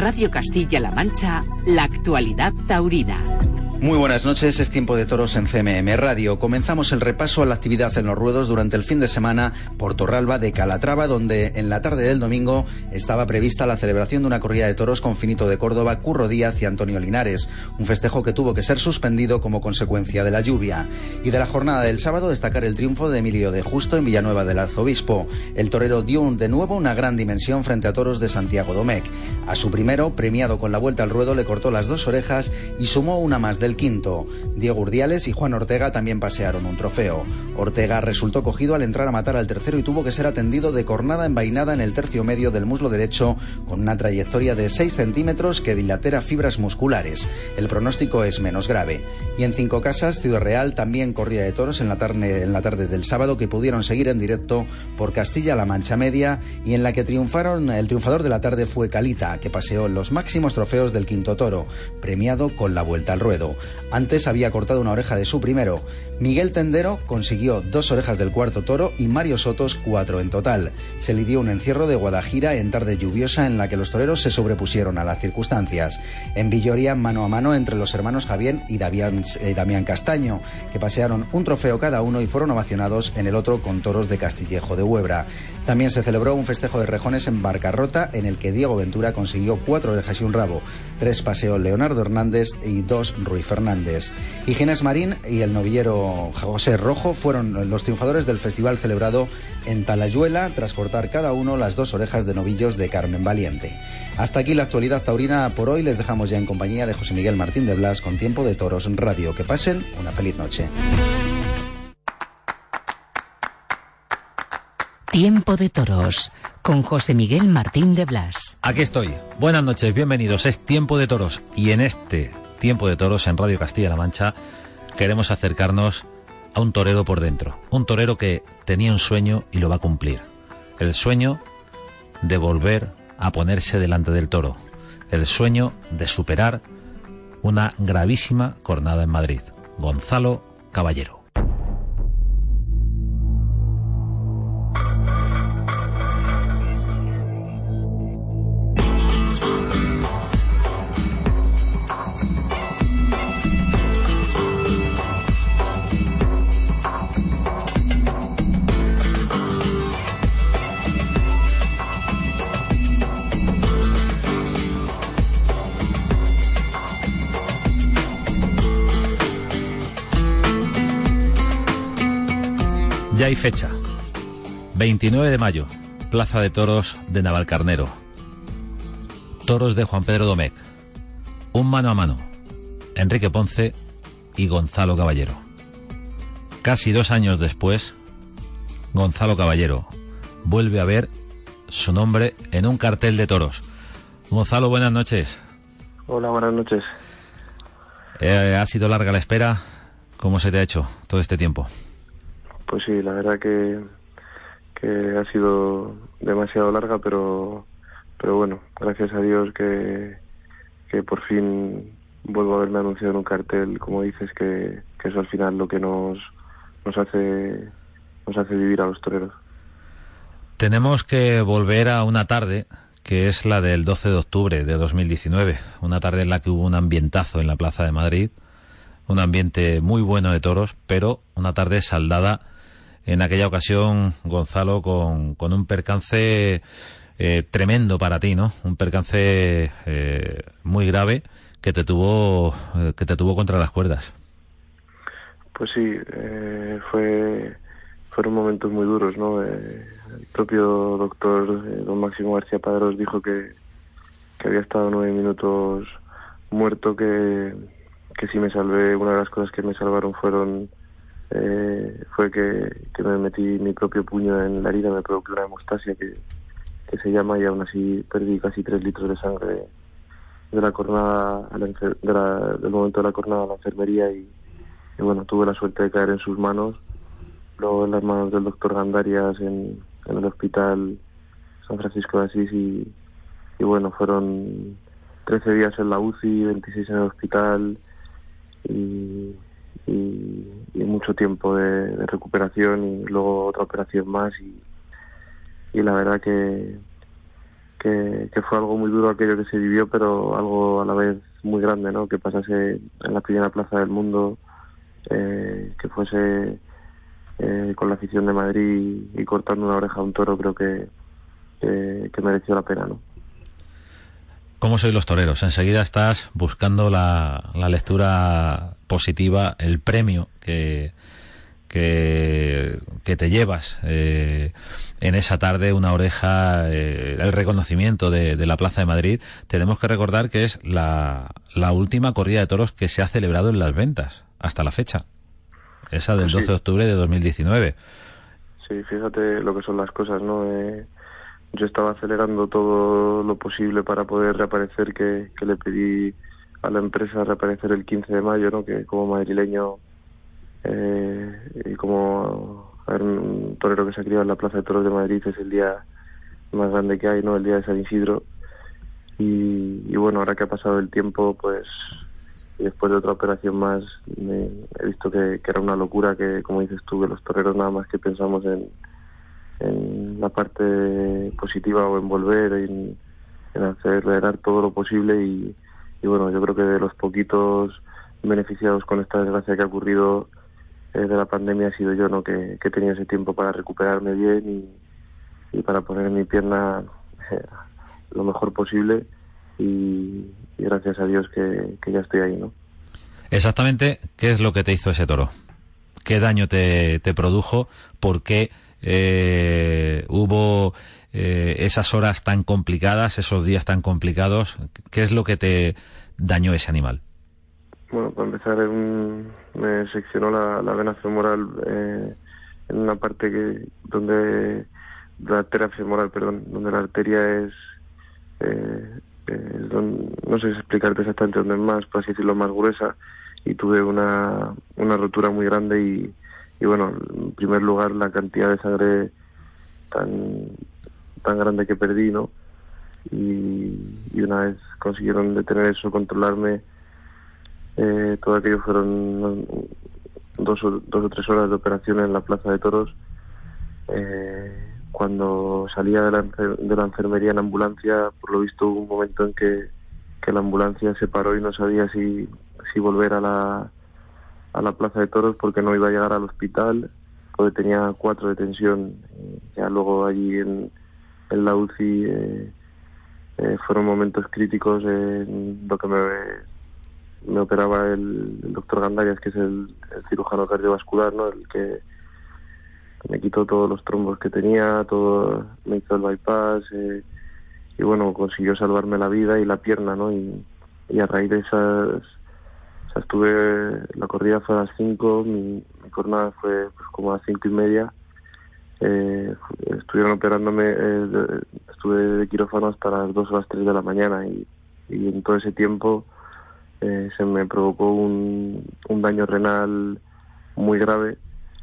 Radio Castilla-La Mancha, la actualidad taurina. Muy buenas noches, es tiempo de toros en CMM Radio. Comenzamos el repaso a la actividad en los ruedos durante el fin de semana por Torralba de Calatrava, donde en la tarde del domingo estaba prevista la celebración de una corrida de toros con Finito de Córdoba, Curro Díaz y Antonio Linares, un festejo que tuvo que ser suspendido como consecuencia de la lluvia. Y de la jornada del sábado destacar el triunfo de Emilio de Justo en Villanueva del Arzobispo. El torero dio de nuevo una gran dimensión frente a toros de Santiago Domecq. A su primero, premiado con la vuelta al ruedo, le cortó las dos orejas y sumó una más del quinto. Diego Urdiales y Juan Ortega también pasearon un trofeo. Ortega resultó cogido al entrar a matar al tercero y tuvo que ser atendido de cornada envainada en el tercio medio del muslo derecho con una trayectoria de 6 centímetros que dilatera fibras musculares. El pronóstico es menos grave. Y en Cinco Casas, Ciudad Real también corría de toros en la tarde del sábado que pudieron seguir en directo por Castilla-La Mancha Media y en la que triunfaron, el triunfador de la tarde fue Calita, que paseó los máximos trofeos del quinto toro, premiado con la vuelta al ruedo. Antes había cortado una oreja de su primero. Miguel Tendero consiguió dos orejas del cuarto toro y Mario Sotos cuatro en total. Se lidió un encierro de Guadajira en tarde lluviosa en la que los toreros se sobrepusieron a las circunstancias. En Villoria, mano a mano entre los hermanos Javier y Damián, eh, Damián Castaño, que pasearon un trofeo cada uno y fueron ovacionados en el otro con toros de Castillejo de Huebra. También se celebró un festejo de rejones en Barcarrota en el que Diego Ventura consiguió cuatro orejas y un rabo. Tres paseó Leonardo Hernández y dos Ruy Fernández. Y Ginés Marín y el novillero José Rojo fueron los triunfadores del festival celebrado en Talayuela tras cortar cada uno las dos orejas de novillos de Carmen Valiente. Hasta aquí la actualidad taurina por hoy. Les dejamos ya en compañía de José Miguel Martín de Blas con Tiempo de Toros Radio. Que pasen una feliz noche. Tiempo de toros con José Miguel Martín de Blas. Aquí estoy. Buenas noches, bienvenidos. Es Tiempo de Toros y en este Tiempo de Toros en Radio Castilla-La Mancha queremos acercarnos a un torero por dentro. Un torero que tenía un sueño y lo va a cumplir. El sueño de volver a ponerse delante del toro. El sueño de superar una gravísima jornada en Madrid. Gonzalo Caballero. Hay fecha. 29 de mayo, Plaza de Toros de Navalcarnero. Toros de Juan Pedro Domecq. Un mano a mano. Enrique Ponce y Gonzalo Caballero. Casi dos años después, Gonzalo Caballero vuelve a ver su nombre en un cartel de toros. Gonzalo, buenas noches. Hola, buenas noches. Eh, ¿Ha sido larga la espera? ¿Cómo se te ha hecho todo este tiempo? Pues sí, la verdad que, que ha sido demasiado larga, pero, pero bueno, gracias a Dios que, que por fin vuelvo a verme anunciado en un cartel, como dices, que, que eso al final lo que nos, nos hace nos hace vivir a los toreros. Tenemos que volver a una tarde que es la del 12 de octubre de 2019, una tarde en la que hubo un ambientazo en la Plaza de Madrid, un ambiente muy bueno de toros, pero una tarde saldada en aquella ocasión, Gonzalo, con, un percance eh, tremendo para ti, ¿no? Un percance eh, muy grave que te tuvo eh, que te tuvo contra las cuerdas. Pues sí, eh, fue fueron momentos muy duros, ¿no? Eh, el propio doctor don Máximo García Padros dijo que, que había estado nueve minutos muerto, que, que si me salvé, una de las cosas que me salvaron fueron eh, fue que, que me metí mi propio puño en la herida, me provocó una hemostasia que, que se llama y aún así perdí casi tres litros de sangre de la jornada a la enfer- de la- del momento de la jornada a la enfermería y, y bueno tuve la suerte de caer en sus manos luego en las manos del doctor Gandarias en, en el hospital San Francisco de Asís y, y bueno fueron 13 días en la UCI 26 en el hospital y, y, mucho tiempo de, recuperación y luego otra operación más y, y la verdad que, que, fue algo muy duro aquello que se vivió, pero algo a la vez muy grande, ¿no? Que pasase en la primera plaza del mundo, eh, que fuese eh, con la afición de Madrid y, cortando una oreja a un toro, creo que, que mereció la pena, ¿no? ¿Cómo sois los toreros? Enseguida estás buscando la, la lectura positiva, el premio que, que, que te llevas eh, en esa tarde, una oreja, eh, el reconocimiento de, de la Plaza de Madrid. Tenemos que recordar que es la, la última corrida de toros que se ha celebrado en las ventas hasta la fecha. Esa del Sí. 12 de octubre de 2019. Sí, fíjate lo que son las cosas, ¿no? Eh, yo estaba acelerando todo lo posible para poder reaparecer, que, que le pedí a la empresa reaparecer el 15 de mayo, ¿no? Que como madrileño eh, y como torero que se ha criado en la Plaza de Toros de Madrid es el día más grande que hay, ¿no? El día de San Isidro. Y, y bueno, ahora que ha pasado el tiempo, pues después de otra operación más me- he visto que, que era una locura que como dices tú que los toreros nada más que pensamos en, en la parte positiva o en volver en, en acelerar todo lo posible y, y bueno yo creo que de los poquitos beneficiados con esta desgracia que ha ocurrido eh, de la pandemia ha sido yo no que, que he tenido ese tiempo para recuperarme bien y, para poner mi pierna eh, lo mejor posible y, y gracias a Dios que, que ya estoy ahí, ¿no? Exactamente, ¿qué es lo que te hizo ese toro? ¿Qué daño te, te produjo? ¿Por qué eh, hubo eh, esas horas tan complicadas, esos días tan complicados? ¿Qué es lo que te dañó ese animal? Bueno, para empezar, me seccionó la, vena femoral eh, en una parte que donde la arteria femoral, perdón, donde la arteria es, eh, don- no sé explicarte exactamente dónde es más, por así decirlo, más gruesa, y tuve una, una rotura muy grande y, y bueno, en primer lugar la cantidad de sangre tan, tan grande que perdí, ¿no? Y, una vez consiguieron detener eso, controlarme, eh, todo aquello fueron dos, o- dos o tres horas de operación en la plaza de toros. Eh, cuando salía de la, de la enfermería en ambulancia, por lo visto hubo un momento en que, que la ambulancia se paró y no sabía si, si volver a la, a la plaza de toros porque no iba a llegar al hospital, porque tenía cuatro de tensión. Eh, ya luego allí en, en la UCI eh, eh, fueron momentos críticos en lo que me, me operaba el, doctor Gandarias, que es el, el cirujano cardiovascular, ¿no? El que me quitó todos los trombos que tenía, todo, me hizo el bypass, eh, y bueno, consiguió salvarme la vida y la pierna, ¿no? Y, y a raíz de esas, o sea, estuve, la corrida fue a las 5, mi, mi jornada fue pues como a las cinco y media, eh, estuvieron operándome, eh, estuve de quirófano hasta las 2 o las 3 de la mañana y, y en todo ese tiempo eh, se me provocó un, un daño renal muy grave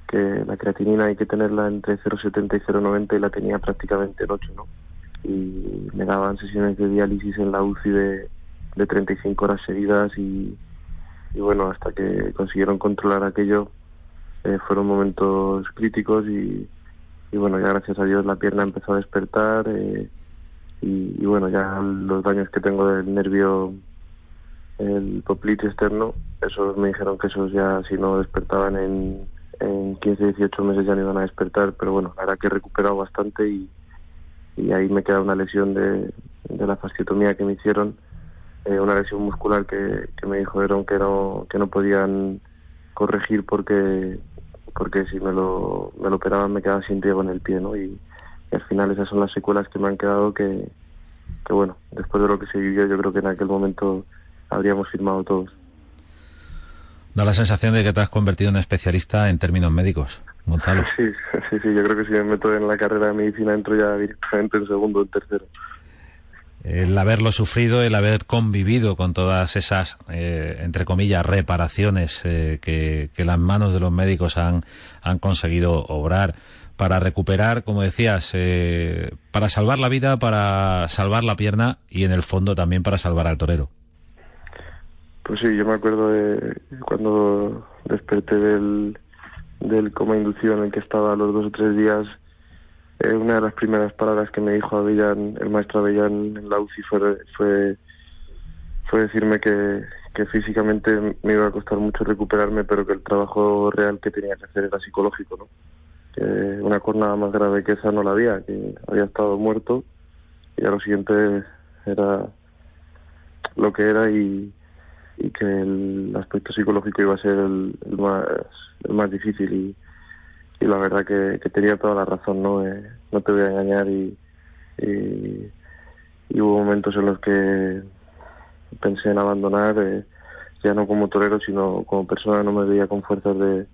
que la creatinina hay que tenerla entre 0,70 y 0,90 y la tenía prácticamente en 8, ¿no? Y me daban sesiones de diálisis en la UCI de, de 35 horas seguidas y, y bueno, hasta que consiguieron controlar aquello eh, fueron momentos críticos y, y bueno, ya gracias a Dios la pierna empezó a despertar eh, y, bueno, ya los daños que tengo del nervio el poplite externo, esos me dijeron que esos ya si no despertaban en, en 15, 18 meses ya no iban a despertar, pero bueno, verdad que he recuperado bastante y, ahí me queda una lesión de la fasciotomía que me hicieron, eh, una lesión muscular que, que me dijeron que no, que no podían corregir porque porque si me lo, me lo operaban me quedaba sin riego en el pie, ¿no? Y, y al final esas son las secuelas que me han quedado que, que, bueno, después de lo que se vivió yo creo que en aquel momento habríamos firmado todos. Da la sensación de que te has convertido en especialista en términos médicos, Gonzalo. Sí, sí, sí, yo creo que si me meto en la carrera de medicina entro ya directamente en segundo o en tercero. El haberlo sufrido, el haber convivido con todas esas, eh, entre comillas, reparaciones eh, que, las manos de los médicos han, han conseguido obrar para recuperar, como decías, eh, para salvar la vida, para salvar la pierna y en el fondo también para salvar al torero. Pues sí, yo me acuerdo de cuando desperté del, del coma inducido en el que estaba los dos o tres días eh, una de las primeras palabras que me dijo Avellán, el maestro Avellán en la UCI fue, fue, fue decirme que, que físicamente me iba a costar mucho recuperarme, pero que el trabajo real que tenía que hacer era psicológico, ¿no? Que una jornada más grave que esa no la había, que había estado muerto y a lo siguiente era lo que era y, y que el aspecto psicológico iba a ser el, el más, el más difícil y y la verdad que, tenía toda la razón, ¿no? Eh, no te voy a engañar y, y, hubo momentos en los que pensé en abandonar, eh, ya no como torero, sino como persona, no me veía con fuerzas de,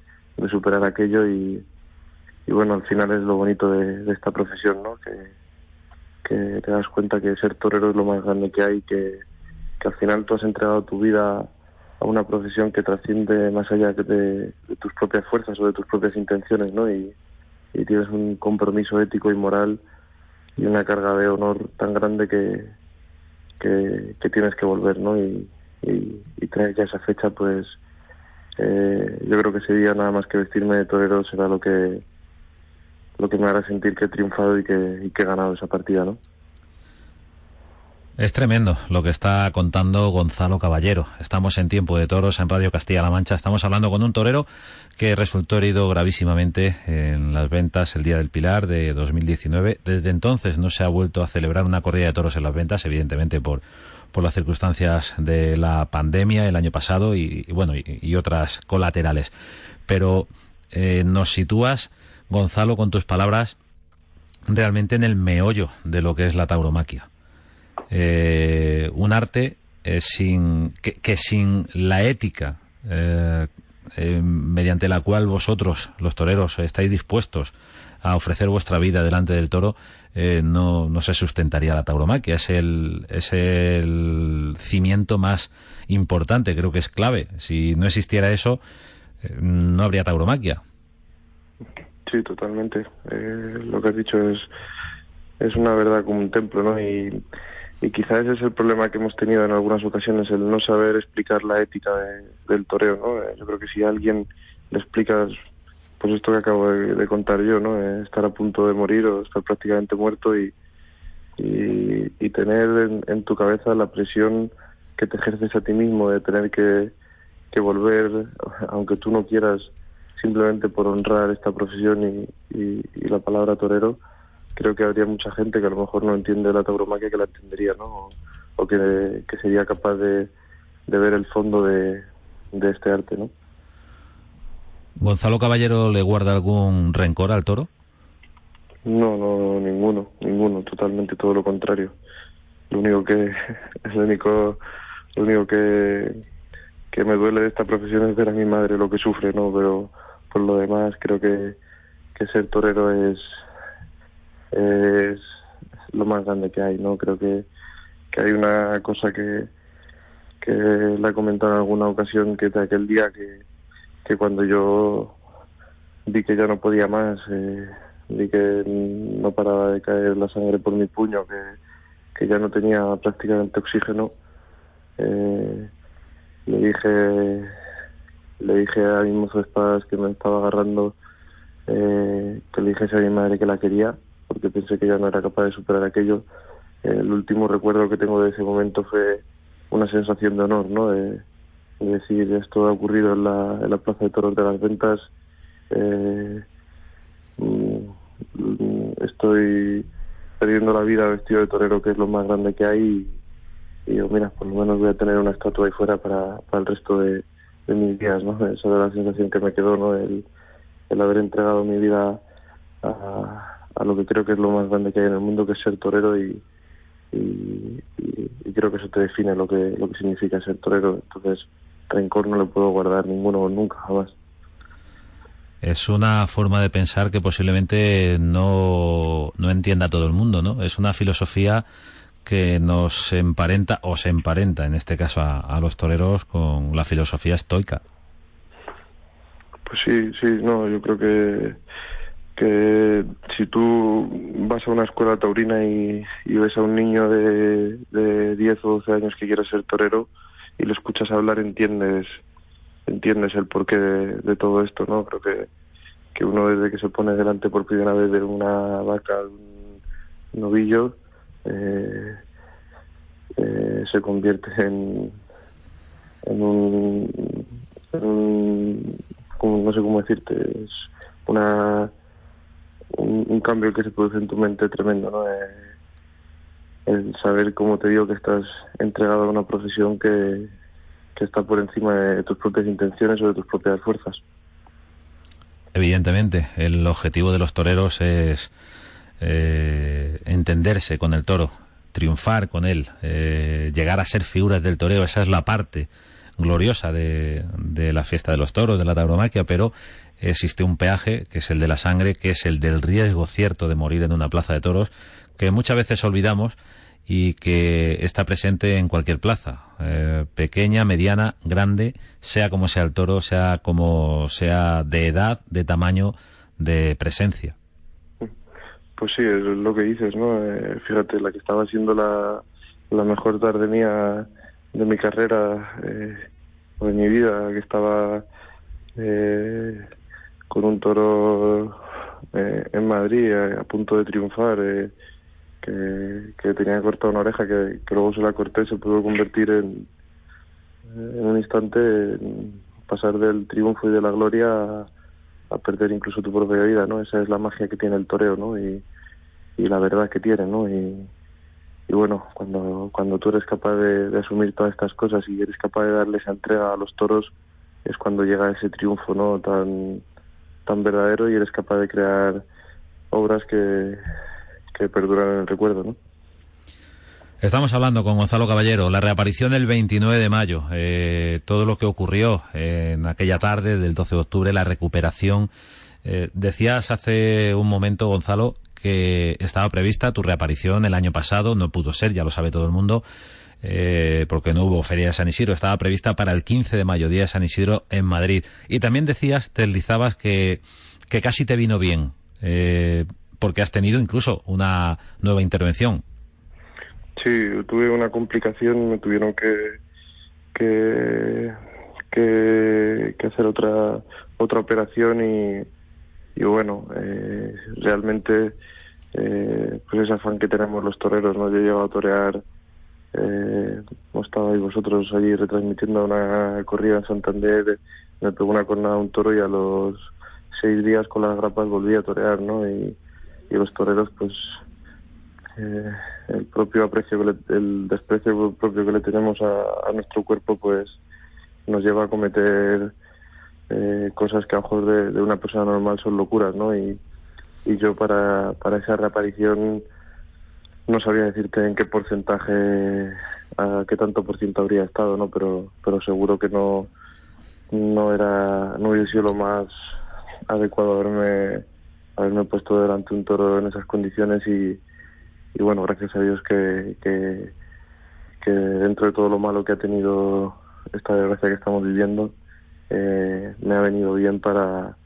superar aquello y, y, bueno, al final es lo bonito de, esta profesión, ¿no? Que, que te das cuenta que ser torero es lo más grande que hay, que, que al final tú has entregado tu vida a una profesión que trasciende más allá de, de, tus propias fuerzas o de tus propias intenciones, ¿no? Y, tienes un compromiso ético y moral y una carga de honor tan grande que, que, tienes que volver, ¿no? Y, y, tener ya esa fecha, pues eh, yo creo que ese día nada más que vestirme de torero será lo que lo que me hará sentir que he triunfado y que, y que he ganado esa partida, ¿no? Es tremendo lo que está contando Gonzalo Caballero. Estamos en tiempo de toros en Radio Castilla-La Mancha. Estamos hablando con un torero que resultó herido gravísimamente en las ventas el Día del Pilar de 2019. Desde entonces no se ha vuelto a celebrar una corrida de toros en las ventas, evidentemente por, por las circunstancias de la pandemia el año pasado y, bueno, y, y, otras colaterales. Pero eh, nos sitúas, Gonzalo, con tus palabras, realmente en el meollo de lo que es la tauromaquia eh, un arte eh, sin que, sin la ética eh, eh, mediante la cual vosotros, los toreros, estáis dispuestos a ofrecer vuestra vida delante del toro, no, no se sustentaría la tauromaquia. Es el, es el cimiento más importante, creo que es clave. Si no existiera eso, no habría tauromaquia. Sí, totalmente. lo que has dicho es, es una verdad como un templo, ¿no? Y y quizá ese es el problema que hemos tenido en algunas ocasiones, el no saber explicar la ética de, del toreo, ¿no? Eh, yo creo que si a alguien le explicas, pues esto que acabo de, contar yo, ¿no? Eh, estar a punto de morir o estar prácticamente muerto y, y, tener en, tu cabeza la presión que te ejerces a ti mismo de tener que, que volver, aunque tú no quieras, simplemente por honrar esta profesión y, y la palabra torero, creo que habría mucha gente que a lo mejor no entiende la tauromaquia que la entendería, ¿no? O, o que, que, sería capaz de, de ver el fondo de, de, este arte, ¿no? ¿Gonzalo Caballero le guarda algún rencor al toro? No, no, ninguno, ninguno, totalmente todo lo contrario. Lo único que es lo único, lo único que, que me duele de esta profesión es ver a mi madre lo que sufre, ¿no? Pero por lo demás creo que, que ser torero es, es lo más grande que hay, ¿no? Creo que, que hay una cosa que, que la he comentado en alguna ocasión, que de aquel día que, que cuando yo vi que ya no podía más, eh, vi que no paraba de caer la sangre por mi puño, que, que ya no tenía prácticamente oxígeno, eh, le dije le dije a mi mozo de espadas que me estaba agarrando eh, que le dijese a mi madre que la quería porque pensé que ya no era capaz de superar aquello. El último recuerdo que tengo de ese momento fue una sensación de honor, ¿no? De, de decir, esto ha ocurrido en la, en la Plaza de Toros de las Ventas, eh, mm, estoy perdiendo la vida vestido de torero, que es lo más grande que hay, y, y digo, mira, por lo menos voy a tener una estatua ahí fuera para, para el resto de, mis días, ¿no? Esa era la sensación que me quedó, ¿no? El, el haber entregado mi vida a, a lo que creo que es lo más grande que hay en el mundo, que es ser torero y, y, y- y creo que eso te define lo que, lo que significa ser torero. Entonces, rencor no le puedo guardar ninguno nunca, jamás. Es una forma de pensar que posiblemente no, no entienda todo el mundo, ¿no? Es una filosofía que nos emparenta, o se emparenta en este caso a, a los toreros con la filosofía estoica. Pues sí, sí, no, yo creo que, que si tú vas a una escuela taurina y, ves a un niño de, de 10 o 12 años que quiere ser torero y lo escuchas hablar, entiendes entiendes el porqué de, todo esto, ¿no? Creo que, que uno desde que se pone delante por primera vez de una vaca, un novillo, eh, eh, se convierte en, en un, no sé cómo decirte, es una un, cambio que se produce en tu mente tremendo, ¿no? Eh, el saber, como te digo, que estás entregado a una profesión que, que está por encima de tus propias intenciones o de tus propias fuerzas. Evidentemente, el objetivo de los toreros es eh, entenderse con el toro, triunfar con él, eh, llegar a ser figuras del toreo. Esa es la parte gloriosa de, de la fiesta de los toros, de la tauromaquia, pero existe un peaje, que es el de la sangre, que es el del riesgo cierto de morir en una plaza de toros, que muchas veces olvidamos y que está presente en cualquier plaza, eh, pequeña, mediana, grande, sea como sea el toro, sea como sea de edad, de tamaño, de presencia. Pues sí, es lo que dices, ¿no? Eh, fíjate, la que estaba siendo la, la mejor tarde mía de mi carrera eh, de mi vida, que estaba eh, con un toro eh, en Madrid eh, a punto de triunfar, eh, que, que tenía cortada una oreja, que, que luego se la corté, se pudo convertir en, en un instante pasar del triunfo y de la gloria a, a perder incluso tu propia vida, ¿no? Esa es la magia que tiene el toreo, ¿no? Y, y la verdad que tiene, ¿no? Y, y bueno, cuando, cuando tú eres capaz de, de asumir todas estas cosas y eres capaz de darle esa entrega a los toros, es cuando llega ese triunfo, ¿no? Tan, tan verdadero y eres capaz de crear obras que, que perduran en el recuerdo, ¿no? Estamos hablando con Gonzalo Caballero, la reaparición el 29 de mayo, eh, todo lo que ocurrió en aquella tarde del 12 de octubre, la recuperación. Eh, decías hace un momento, Gonzalo, que estaba prevista tu reaparición el año pasado, no pudo ser, ya lo sabe todo el mundo, eh, porque no hubo Feria de San Isidro, estaba prevista para el 15 de mayo, Día de San Isidro, en Madrid. Y también decías, te deslizabas que, que casi te vino bien, eh, porque has tenido incluso una nueva intervención. Sí, tuve una complicación, me tuvieron que que, que, que hacer otra otra operación y, y bueno, eh, realmente eh, pues ese afán que tenemos los toreros, ¿no? Yo he llegado a torear, eh, como estabais vosotros allí retransmitiendo una corrida en Santander, me pegó una cornada a un toro y a los seis días con las grapas volví a torear, ¿no? Y, los toreros pues eh, el propio aprecio que le- el desprecio propio que le tenemos a, a nuestro cuerpo pues nos lleva a cometer eh, cosas que a mejor de, de una persona normal son locuras no y, y yo para, para esa reaparición no sabría decirte en qué porcentaje a qué tanto por ciento habría estado no pero pero seguro que no no era no hubiese sido lo más adecuado haberme haberme puesto delante un toro en esas condiciones y y bueno, gracias a Dios que, que, dentro de todo lo malo que ha tenido esta desgracia que estamos viviendo, eh, me ha venido bien para,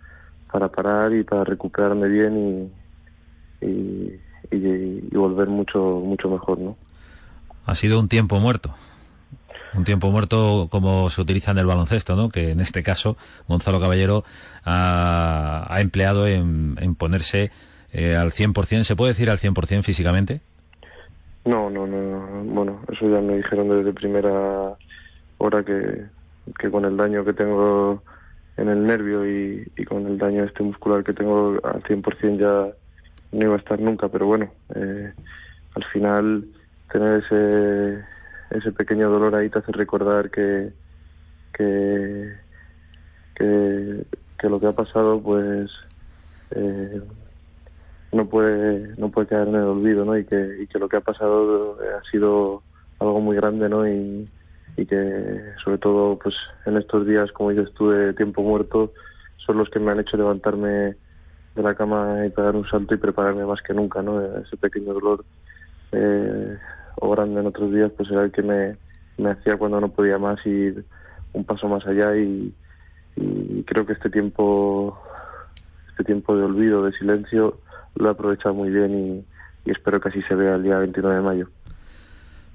para parar y para recuperarme bien y, y- y volver mucho, mucho mejor, ¿no? Ha sido un tiempo muerto. Un tiempo muerto como se utiliza en el baloncesto, ¿no? Que en este caso Gonzalo Caballero ha, ha empleado en, en ponerse eh, al 100%. ¿Se puede decir al 100% físicamente? No, no, no, no. Bueno, eso ya me dijeron desde primera hora que, que con el daño que tengo en el nervio y, y con el daño este muscular que tengo al 100% ya no iba a estar nunca, pero bueno, eh, al final tener ese, ese pequeño dolor ahí te hace recordar que, que, que, lo que ha pasado, pues eh, no puede no puede quedar en el olvido, ¿no? Y que, y que lo que ha pasado ha sido algo muy grande, ¿no? Y, y que sobre todo, pues en estos días, como yo estuve tiempo muerto, son los que me han hecho levantarme de la cama y pegar un salto y prepararme más que nunca, ¿no? Ese pequeño dolor eh, grande en otros días, pues era el que me, me hacía cuando no podía más ir un paso más allá y, y creo que este tiempo este tiempo de olvido, de silencio, lo he aprovechado muy bien y, y espero que así se vea el día 29 de mayo.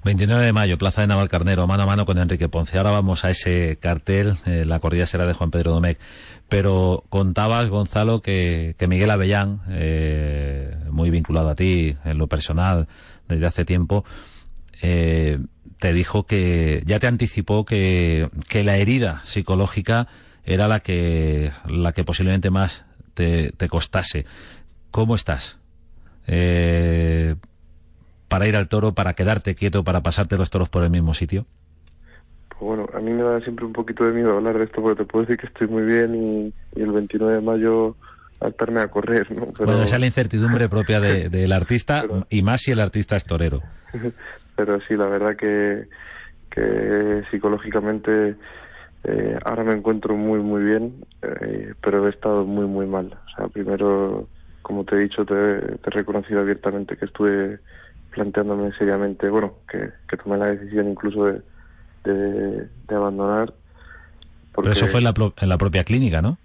29 de mayo, Plaza de Navalcarnero, mano a mano con Enrique Ponce. Ahora vamos a ese cartel, eh, la corrida será de Juan Pedro Domecq. Pero contabas, Gonzalo, que, que Miguel Avellán, eh, muy vinculado a ti en lo personal desde hace tiempo, eh, te dijo que ya te anticipó que, que la herida psicológica era la que, la que posiblemente más te, te costase. ¿Cómo estás? Eh, para ir al toro, para quedarte quieto, para pasarte los toros por el mismo sitio? Pues bueno, a mí me da siempre un poquito de miedo hablar de esto porque te puedo decir que estoy muy bien y, y el 29 de mayo altarme a correr, ¿no? Pero... Bueno, esa es la incertidumbre propia de, del artista Pero... y más si el artista es torero. Pero sí, la verdad que, que psicológicamente eh, ahora me encuentro muy, muy bien, eh, pero he estado muy, muy mal. O sea, primero, como te he dicho, te, te he reconocido abiertamente que estuve planteándome seriamente, bueno, que, que tomé la decisión incluso de, de, de abandonar. Porque, Pero eso fue en la, en la, propia clínica, ¿no?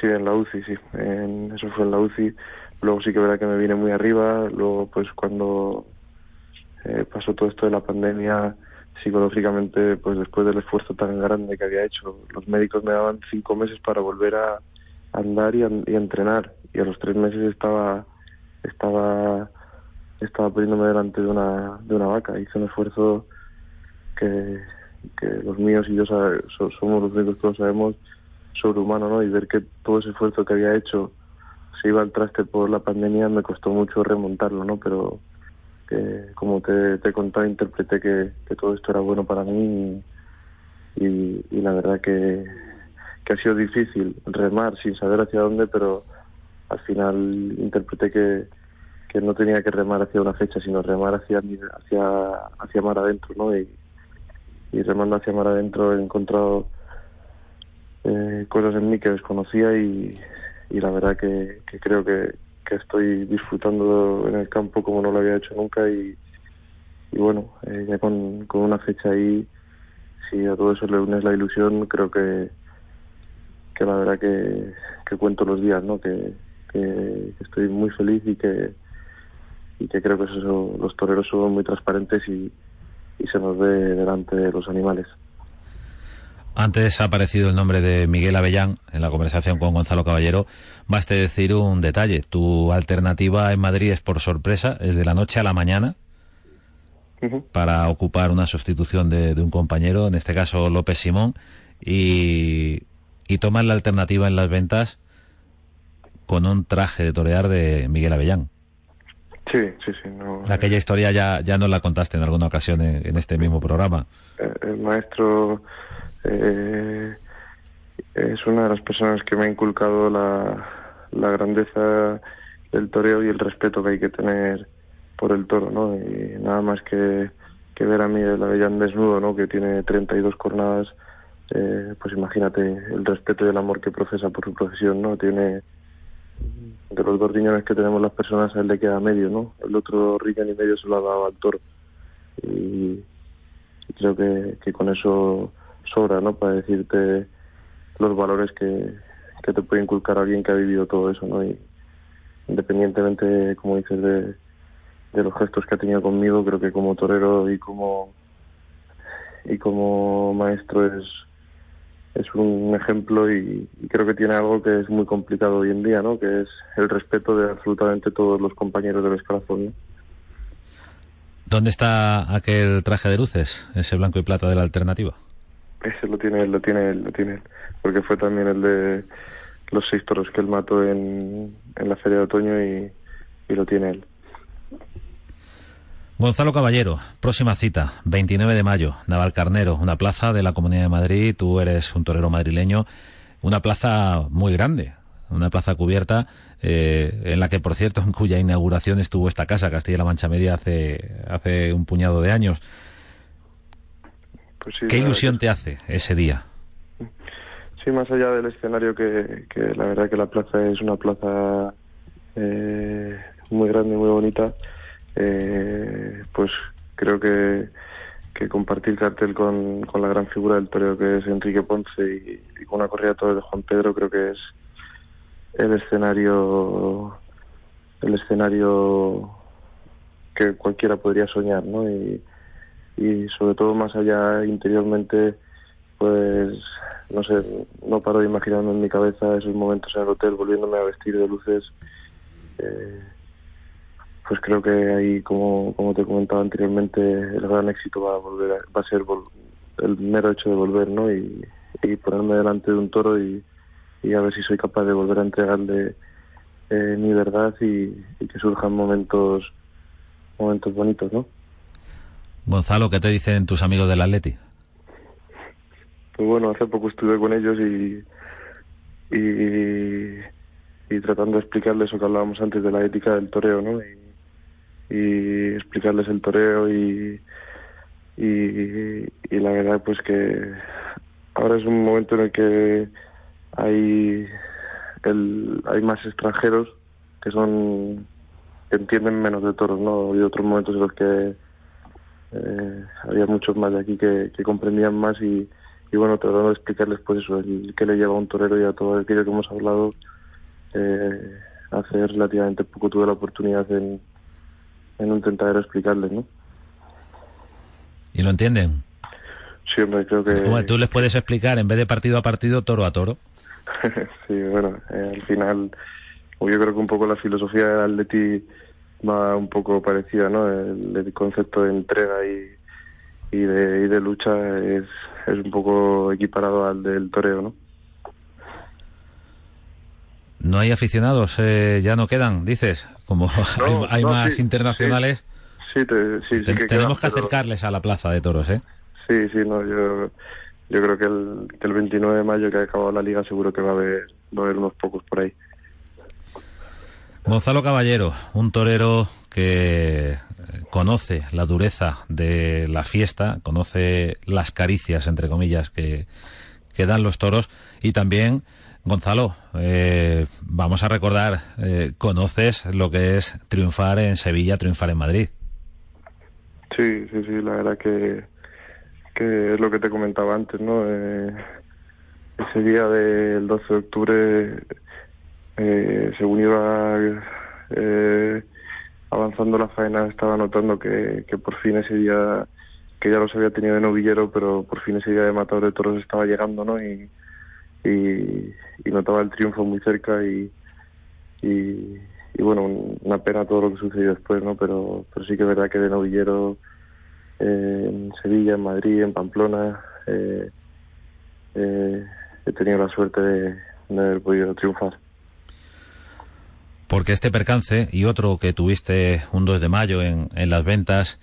Sí, en la UCI, sí. En, eso fue en la UCI. Luego sí que verá que me vine muy arriba. Luego, pues cuando eh, pasó todo esto de la pandemia, psicológicamente, pues después del esfuerzo tan grande que había hecho, los médicos me daban cinco meses para volver a andar y a, y a entrenar. Y a los tres meses estaba estaba estaba poniéndome delante de una, de una vaca. Hice un esfuerzo que, que los míos y yo sabe, so, somos los únicos que lo sabemos sobrehumano, ¿no? Y ver que todo ese esfuerzo que había hecho se iba al traste por la pandemia me costó mucho remontarlo, ¿no? Pero que, como te, te he contado, interpreté que, que todo esto era bueno para mí y, y, y la verdad que, que ha sido difícil remar sin saber hacia dónde, pero al final interpreté que, no tenía que remar hacia una fecha, sino remar hacia hacia hacia mar adentro, ¿no? Y, remando hacia mar adentro he encontrado eh, cosas en mí que desconocía y, la verdad que, creo que, que, estoy disfrutando en el campo como no lo había hecho nunca y, bueno, eh, ya con, una fecha ahí, si a todo eso le unes la ilusión, creo que, que la verdad que, cuento los días, ¿no? Que estoy muy feliz y que y que creo que eso, los toreros son muy transparentes y, y se nos ve delante de los animales. Antes ha aparecido el nombre de Miguel Avellán en la conversación con Gonzalo Caballero. Baste decir un detalle. Tu alternativa en Madrid es por sorpresa, es de la noche a la mañana uh -huh. para ocupar una sustitución de, de, un compañero, en este caso López Simón, y, y tomas la alternativa en las ventas con un traje de torear de Miguel Avellán. Sí, sí, sí. No, Aquella historia ya, ya nos la contaste en alguna ocasión en, en este mismo programa. El maestro eh, es una de las personas que me ha inculcado la, la grandeza del toreo y el respeto que hay que tener por el toro, ¿no? Y nada más que, que ver a Miguel Avellán desnudo, ¿no? Que tiene 32 cornadas, eh, pues imagínate el respeto y el amor que profesa por su profesión, ¿no? Tiene de los dos riñones que tenemos las personas a él le queda medio, ¿no? El otro riñón y medio se lo ha dado al toro. Y creo que, con eso sobra, ¿no? Para decirte los valores que, que te puede inculcar alguien que ha vivido todo eso, ¿no? Y independientemente, como dices, de, de los gestos que ha tenido conmigo, creo que como torero y como y como maestro es es un ejemplo y, y, creo que tiene algo que es muy complicado hoy en día, ¿no? Que es el respeto de absolutamente todos los compañeros del escalafón. ¿no? ¿Dónde está aquel traje de luces, ese blanco y plata de la alternativa? Ese lo tiene él, lo tiene él, lo tiene él. Porque fue también el de los seis toros que él mató en, en la Feria de Otoño y, y lo tiene él. Gonzalo Caballero, próxima cita, 29 de mayo, Navalcarnero, una plaza de la Comunidad de Madrid. Tú eres un torero madrileño, una plaza muy grande, una plaza cubierta eh, en la que, por cierto, en cuya inauguración estuvo esta casa, Castilla-La Mancha Media, hace, hace un puñado de años. Pues sí, ¿Qué ilusión te hace ese día? Sí, más allá del escenario, que, que la verdad que la plaza es una plaza eh, muy grande y muy bonita, eh, pues creo que, compartir cartel con, con la gran figura del toreo que es Enrique Ponce y, con una corrida toros de Juan Pedro creo que es el escenario el escenario que cualquiera podría soñar, ¿no? Y, y sobre todo más allá interiormente, pues no sé, no paro de imaginarme en mi cabeza esos momentos en el hotel volviéndome a vestir de luces. eh, pues creo que ahí, como, como te comentaba anteriormente, el gran éxito va a volver, a- va a ser vol- el mero hecho de volver, ¿no? Y, y ponerme delante de un toro y, y a ver si soy capaz de volver a entregarle eh, mi verdad y, y que surjan momentos momentos bonitos, ¿no? Gonzalo, ¿qué te dicen tus amigos del Atleti? Pues bueno, hace poco estuve con ellos y, y, y tratando de explicarles lo que hablábamos antes de la ética del toreo, ¿no? Y, y explicarles el toreo y, y, la verdad pues que ahora es un momento en el que hay el, hay más extranjeros que son que entienden menos de toros, ¿no? Y otros momentos en los que eh, había muchos más de aquí que, que comprendían más y, y bueno, tratando de explicarles pues eso, el que le lleva a un torero y a todo aquello que hemos hablado, eh, hace relativamente poco tuve la oportunidad en, en un tentadero explicarles, ¿no? ¿Y lo entienden? Siempre creo que... Hombre, tú les puedes explicar, en vez de partido a partido, toro a toro. sí, bueno, eh, al final yo creo que un poco la filosofía del Atleti va un poco parecida, ¿no? El, el concepto de entrega y, y, de, y de lucha es, es un poco equiparado al del toreo, ¿no? No hay aficionados, eh, ya no quedan, dices. Como hay, No, hay no, más sí, internacionales, Sí, te- sí, sí te- que tenemos quedan, que pero- acercarles a la plaza de toros, ¿eh? Sí, sí, no, yo, yo creo que el, que el 29 de mayo que ha acabado la liga seguro que va a haber, va a haber unos pocos por ahí. Gonzalo Caballero, un torero que eh, conoce la dureza de la fiesta, conoce las caricias, entre comillas, que, que dan los toros y también, Gonzalo, eh, vamos a recordar, eh, conoces lo que es triunfar en Sevilla, triunfar en Madrid. Sí, sí, sí, la verdad que, que es lo que te comentaba antes, ¿no? Eh, ese día del 12 de octubre, eh, según iba eh, avanzando la faena, estaba notando que, que por fin ese día, que ya los había tenido de novillero, pero por fin ese día de matador de toros estaba llegando, ¿no? Y, y, notaba el triunfo muy cerca y, y, bueno, un- una pena todo lo que sucedió después, ¿no? Pero, pero sí que es verdad que de novillero eh, en Sevilla, en Madrid, en Pamplona, eh, eh, he tenido la suerte de, de haber podido triunfar. Porque este percance y otro que tuviste un 2 de mayo en las ventas,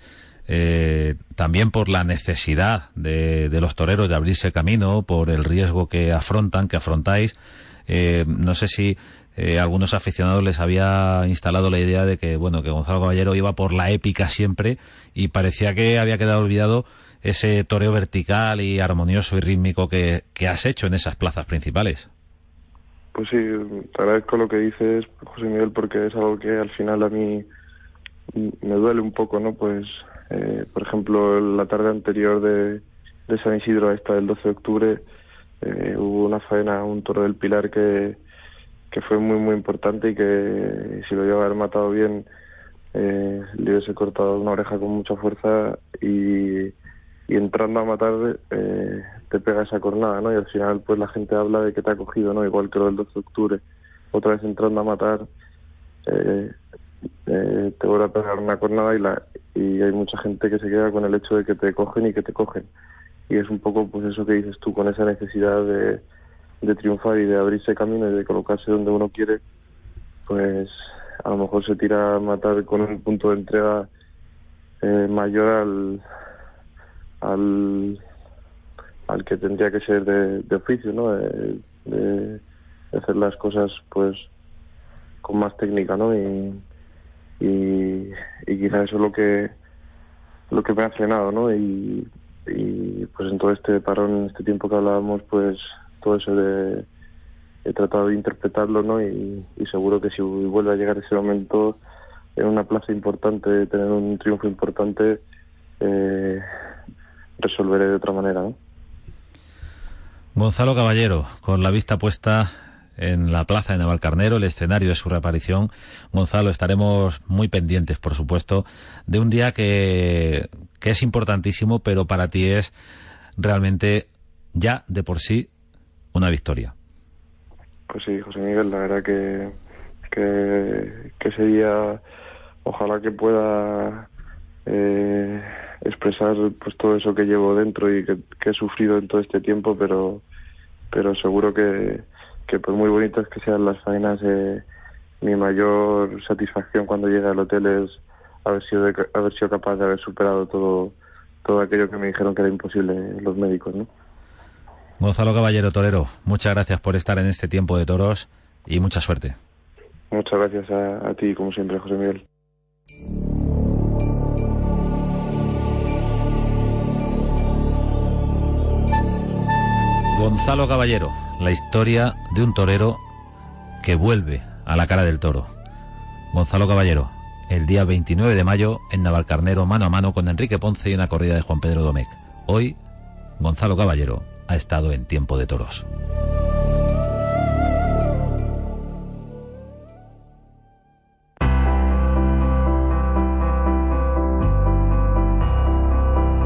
eh, también por la necesidad de, de los toreros de abrirse camino, por el riesgo que afrontan, que afrontáis, eh, no sé si eh, algunos aficionados les había instalado la idea de que, bueno, que Gonzalo Caballero iba por la épica siempre y parecía que había quedado olvidado ese toreo vertical y armonioso y rítmico que, que has hecho en esas plazas principales. Pues sí, te agradezco lo que dices, José Miguel, porque es algo que al final a mí me duele un poco, ¿no? Pues, eh, por ejemplo, la tarde anterior de, San Isidro a esta del 12 de octubre, eh, hubo una faena, un toro del Pilar que, que fue muy, muy importante y que si lo iba a haber matado bien, eh, le hubiese cortado una oreja con mucha fuerza y, y entrando a matar eh, te pega esa cornada, ¿no? Y al final pues la gente habla de que te ha cogido, ¿no? Igual que lo del 12 de octubre, otra vez entrando a matar eh, eh, te vuelve a pegar una cornada y, la, y hay mucha gente que se queda con el hecho de que te cogen y que te cogen. Y es un poco pues eso que dices tú, con esa necesidad de, de triunfar y de abrirse camino y de colocarse donde uno quiere, pues a lo mejor se tira a matar con un punto de entrega eh, mayor al, al, al que tendría que ser de, de oficio, ¿no? Eh, de, hacer las cosas pues con más técnica, ¿no? Y, y, y quizá eso es lo que lo que me ha frenado, ¿no? Y, y pues en todo este parón, en este tiempo que hablábamos, pues todo eso de he tratado de interpretarlo, ¿no? Y, y seguro que si vuelve a llegar ese momento en una plaza importante, tener un triunfo importante, eh, resolveré de otra manera, ¿no? Gonzalo Caballero, con la vista puesta en la plaza de Navalcarnero, el escenario de su reaparición. Gonzalo, estaremos muy pendientes, por supuesto, de un día que, que es importantísimo, pero para ti es realmente ya de por sí una victoria. Pues sí, José Miguel, la verdad que, que, que ese día ojalá que pueda eh, expresar pues todo eso que llevo dentro y que, que, he sufrido en todo este tiempo, pero pero seguro que, que por muy bonitas que sean las faenas, eh, mi mayor satisfacción cuando llegue al hotel es haber sido, de, haber sido capaz de haber superado todo, todo aquello que me dijeron que era imposible los médicos. ¿no? Gonzalo Caballero Torero, muchas gracias por estar en este tiempo de toros y mucha suerte. Muchas gracias a, a ti, como siempre, José Miguel. Gonzalo Caballero, la historia de un torero que vuelve a la cara del toro. Gonzalo Caballero, el día 29 de mayo en Navalcarnero, mano a mano con Enrique Ponce y una corrida de Juan Pedro Domecq. Hoy, Gonzalo Caballero ha estado en tiempo de toros.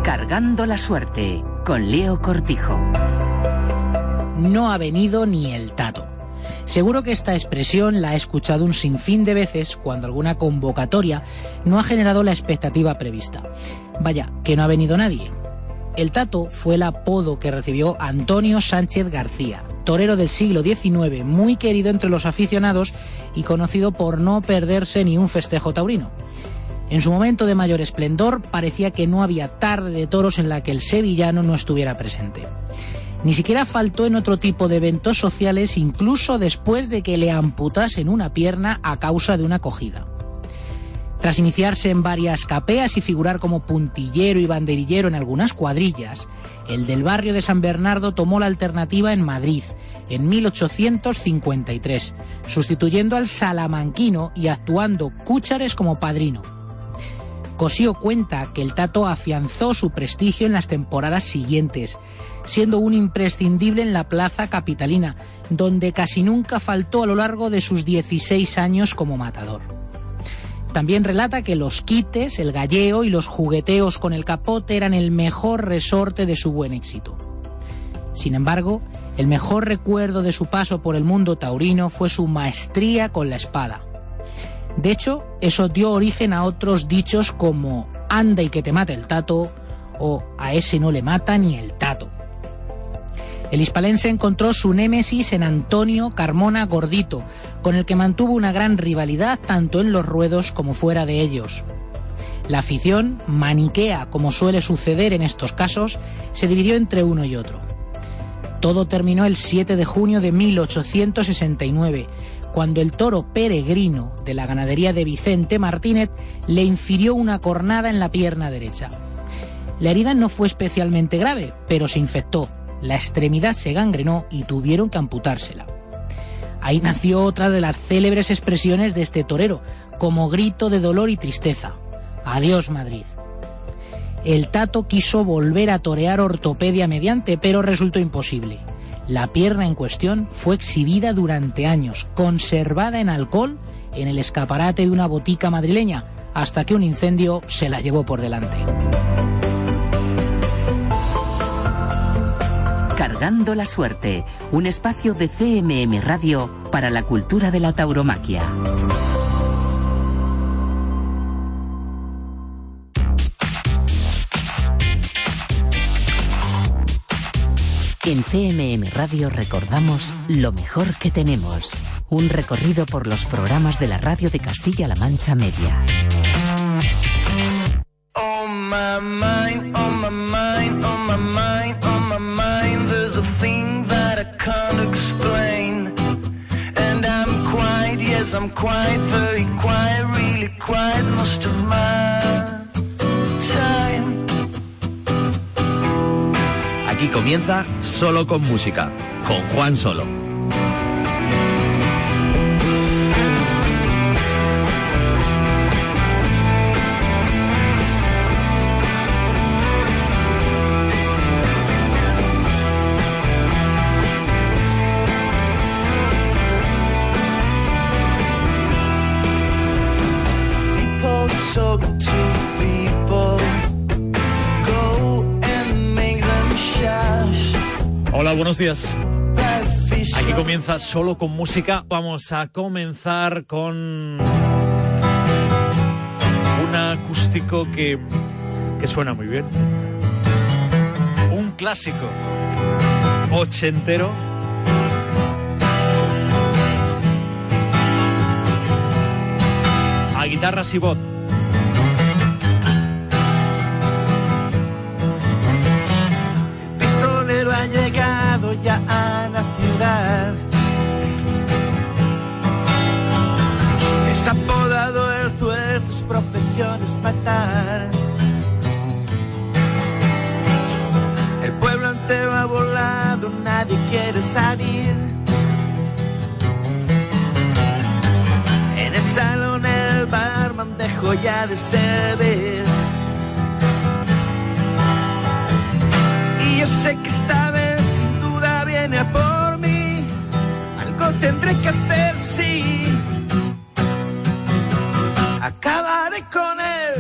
Cargando la suerte con Leo Cortijo. No ha venido ni el tato. Seguro que esta expresión la ha escuchado un sinfín de veces cuando alguna convocatoria no ha generado la expectativa prevista. Vaya, que no ha venido nadie. El Tato fue el apodo que recibió Antonio Sánchez García, torero del siglo XIX, muy querido entre los aficionados y conocido por no perderse ni un festejo taurino. En su momento de mayor esplendor parecía que no había tarde de toros en la que el sevillano no estuviera presente. Ni siquiera faltó en otro tipo de eventos sociales incluso después de que le amputasen una pierna a causa de una cogida. Tras iniciarse en varias capeas y figurar como puntillero y banderillero en algunas cuadrillas, el del barrio de San Bernardo tomó la alternativa en Madrid, en 1853, sustituyendo al salamanquino y actuando Cúchares como padrino. Cosío cuenta que el Tato afianzó su prestigio en las temporadas siguientes, siendo un imprescindible en la plaza capitalina, donde casi nunca faltó a lo largo de sus 16 años como matador. También relata que los quites, el galleo y los jugueteos con el capote eran el mejor resorte de su buen éxito. Sin embargo, el mejor recuerdo de su paso por el mundo taurino fue su maestría con la espada. De hecho, eso dio origen a otros dichos como anda y que te mate el tato o a ese no le mata ni el tato. El hispalense encontró su némesis en Antonio Carmona Gordito, con el que mantuvo una gran rivalidad tanto en los ruedos como fuera de ellos. La afición, maniquea como suele suceder en estos casos, se dividió entre uno y otro. Todo terminó el 7 de junio de 1869, cuando el toro peregrino de la ganadería de Vicente Martínez le infirió una cornada en la pierna derecha. La herida no fue especialmente grave, pero se infectó la extremidad se gangrenó y tuvieron que amputársela. Ahí nació otra de las célebres expresiones de este torero, como grito de dolor y tristeza. Adiós Madrid. El Tato quiso volver a torear ortopedia mediante, pero resultó imposible. La pierna en cuestión fue exhibida durante años, conservada en alcohol en el escaparate de una botica madrileña, hasta que un incendio se la llevó por delante. Cargando la Suerte, un espacio de CMM Radio para la cultura de la tauromaquia. En CMM Radio recordamos lo mejor que tenemos. Un recorrido por los programas de la radio de Castilla-La Mancha Media. On my Quite, very quiet, really quiet most of my time. Aquí comienza Solo con Música, con Juan Solo. Buenos días. Aquí comienza solo con música. Vamos a comenzar con un acústico que, que suena muy bien. Un clásico ochentero. A guitarras y voz. Ya a la ciudad. Es apodado el tuerto, su profesión es matar. El pueblo entero ha volado, nadie quiere salir. En el salón el barman dejó ya de servir. Y yo sé que viene a por mí. Algo tendré que hacer, sí. Acabaré con él.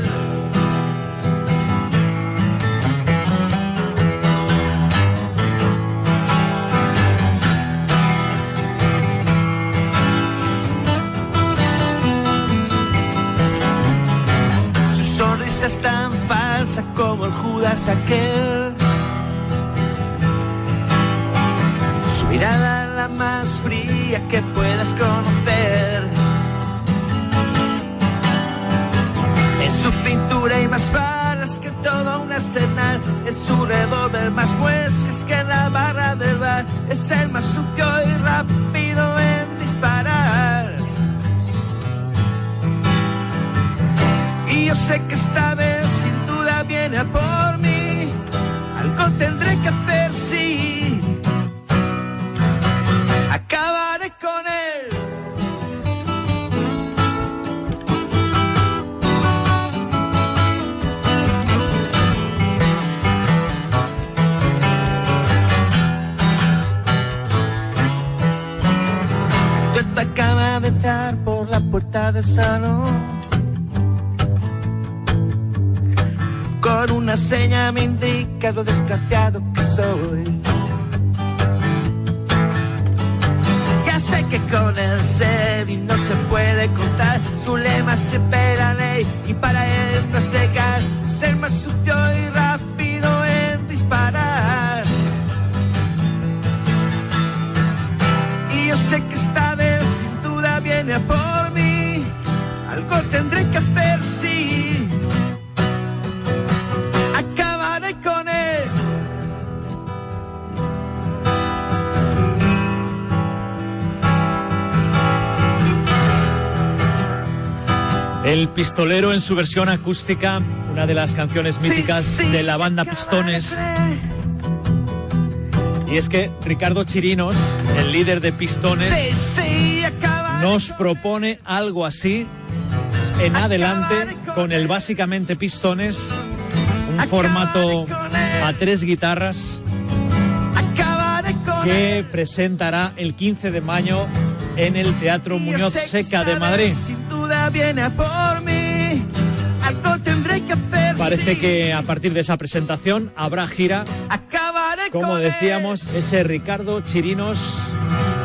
Su sonrisa es tan falsa como el Judas aquel. Mirada la más fría que puedas conocer. En su cintura hay más balas que todo un arsenal. Es su revólver más huescas que la barra del bar. Es el más sucio y rápido en disparar. Y yo sé que esta vez sin duda viene a por mí. Algo tendré que hacer, sí. Acaba de entrar por la puerta del salón. Con una seña me indica lo desgraciado que soy. Ya sé que con el Sebi no se puede contar. Su lema siempre la ley pistolero en su versión acústica, una de las canciones míticas Sí, sí, de la banda Pistones. Y es que Ricardo Chirinos, el líder de Pistones, Sí, nos propone algo así en adelante con el básicamente Pistones, un formato a tres guitarras que presentará el 15 de mayo en el Teatro Muñoz Seca de Madrid. Sin duda viene a por Parece que a partir de esa presentación habrá gira Acabaré como decíamos, ese Ricardo Chirinos,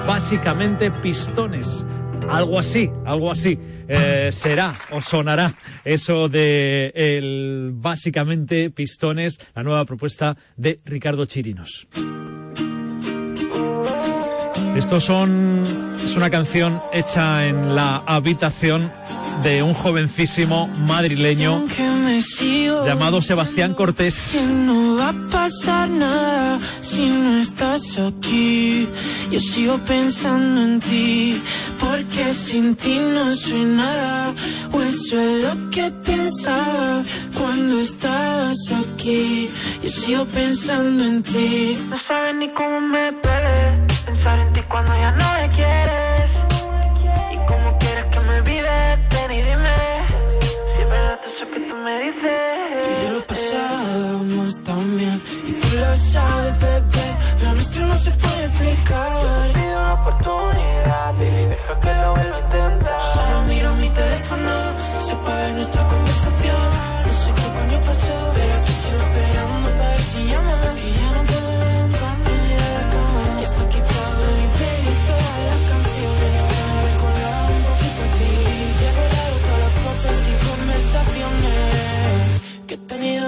básicamente pistones. Algo así, algo así. Eh, será o sonará eso de el básicamente pistones, la nueva propuesta de Ricardo Chirinos. Estos son. Es una canción hecha en la habitación de un jovencísimo madrileño llamado Sebastián Cortés. No va a pasar nada si no estás aquí. Yo sigo pensando en ti, porque sin ti no soy nada. Pues o eso es lo que pensaba cuando estabas aquí. Yo sigo pensando en ti. No sabes ni cómo me duele pensar en ti cuando ya no me quieres. me dices. Si ya lo eh, pasamos tan bien y tú lo sabes, bebé, lo nuestro no se puede explicar. Yo te pido una oportunidad, baby, deja que lo vuelva a intentar. Solo miro mi teléfono, se apaga nuestra conversación. No sé qué coño pasó, pero aquí sigo esperando para ver si llamas. Y ya no puedo me